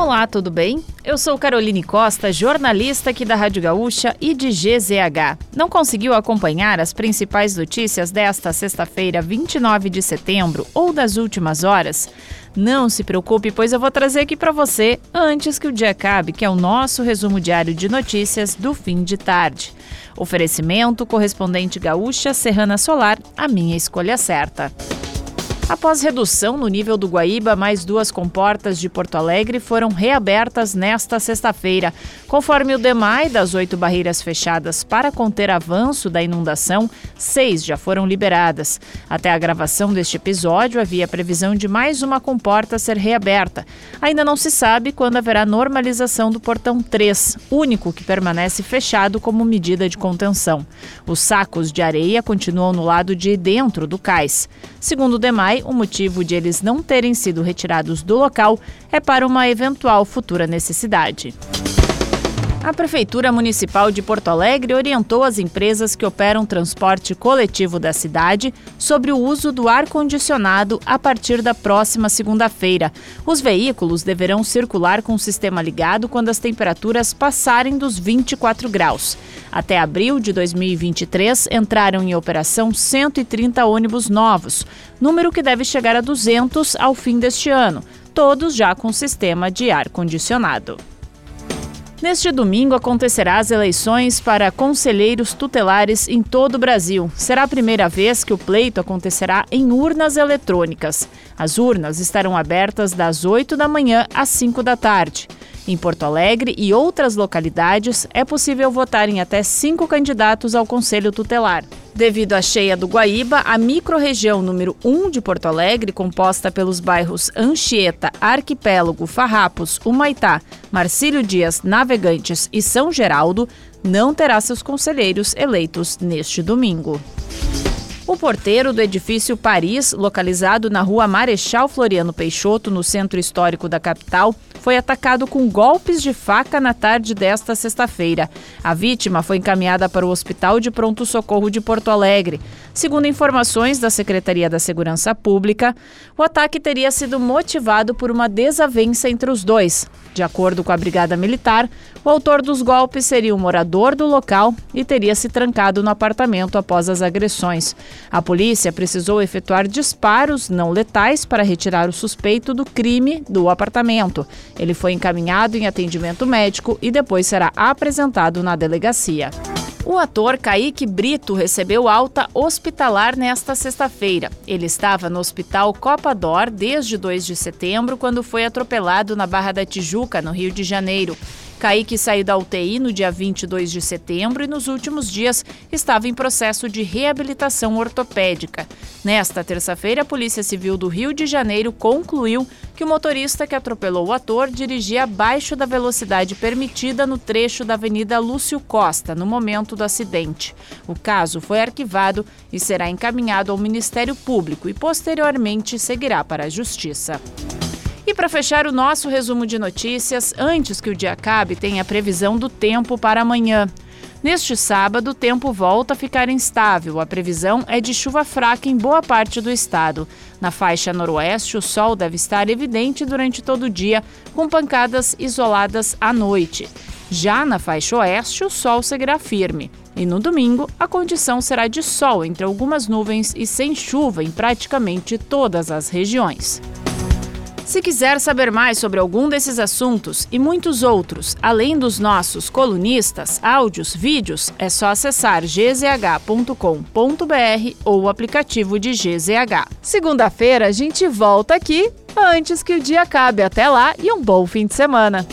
Olá, tudo bem? Eu sou Caroline Costa, jornalista aqui da Rádio Gaúcha e de GZH. Não conseguiu acompanhar as principais notícias desta sexta-feira, 29 de setembro ou das últimas horas? Não se preocupe, pois eu vou trazer aqui para você antes que o dia acabe, que é o nosso resumo diário de notícias do fim de tarde. Oferecimento correspondente Gaúcha Serrana Solar, a minha escolha certa. Após redução no nível do Guaíba, mais duas comportas de Porto Alegre foram reabertas nesta sexta-feira. Conforme o DEMAI das oito barreiras fechadas para conter avanço da inundação, seis já foram liberadas. Até a gravação deste episódio, havia previsão de mais uma comporta ser reaberta. Ainda não se sabe quando haverá normalização do portão 3, único que permanece fechado como medida de contenção. Os sacos de areia continuam no lado de dentro do cais. Segundo o DEMAI, o motivo de eles não terem sido retirados do local é para uma eventual futura necessidade. A Prefeitura Municipal de Porto Alegre orientou as empresas que operam transporte coletivo da cidade sobre o uso do ar-condicionado a partir da próxima segunda-feira. Os veículos deverão circular com o sistema ligado quando as temperaturas passarem dos 24 graus. Até abril de 2023, entraram em operação 130 ônibus novos, número que deve chegar a 200 ao fim deste ano, todos já com sistema de ar-condicionado. Neste domingo acontecerá as eleições para conselheiros tutelares em todo o Brasil. Será a primeira vez que o pleito acontecerá em urnas eletrônicas. As urnas estarão abertas das 8 da manhã às 5 da tarde. Em Porto Alegre e outras localidades, é possível votar em até cinco candidatos ao Conselho Tutelar. Devido à cheia do Guaíba, a microrregião número 1 de Porto Alegre, composta pelos bairros Anchieta, Arquipélago, Farrapos, Humaitá, Marcílio Dias, Navegantes e São Geraldo, não terá seus conselheiros eleitos neste domingo. O porteiro do edifício Paris, localizado na rua Marechal Floriano Peixoto, no centro histórico da capital, foi atacado com golpes de faca na tarde desta sexta-feira. A vítima foi encaminhada para o Hospital de Pronto Socorro de Porto Alegre. Segundo informações da Secretaria da Segurança Pública, o ataque teria sido motivado por uma desavença entre os dois. De acordo com a Brigada Militar, o autor dos golpes seria um morador do local e teria se trancado no apartamento após as agressões. A polícia precisou efetuar disparos não letais para retirar o suspeito do crime do apartamento. Ele foi encaminhado em atendimento médico e depois será apresentado na delegacia. O ator Kaique Brito recebeu alta hospitalar nesta sexta-feira. Ele estava no Hospital Copa d'Or desde 2 de setembro, quando foi atropelado na Barra da Tijuca, no Rio de Janeiro. Kaique saiu da UTI no dia 22 de setembro e nos últimos dias estava em processo de reabilitação ortopédica. Nesta terça-feira, a Polícia Civil do Rio de Janeiro concluiu que o motorista que atropelou o ator dirigia abaixo da velocidade permitida no trecho da Avenida Lúcio Costa, no momento do acidente. O caso foi arquivado e será encaminhado ao Ministério Público e posteriormente seguirá para a Justiça. E para fechar o nosso resumo de notícias, antes que o dia acabe, tem a previsão do tempo para amanhã. Neste sábado, o tempo volta a ficar instável. A previsão é de chuva fraca em boa parte do estado. Na faixa noroeste, o sol deve estar evidente durante todo o dia, com pancadas isoladas à noite. Já na faixa oeste, o sol seguirá firme. E no domingo, a condição será de sol entre algumas nuvens e sem chuva em praticamente todas as regiões. Se quiser saber mais sobre algum desses assuntos e muitos outros, além dos nossos colunistas, áudios, vídeos, é só acessar gzh.com.br ou o aplicativo de GZH. Segunda-feira a gente volta aqui antes que o dia acabe. Até lá e um bom fim de semana.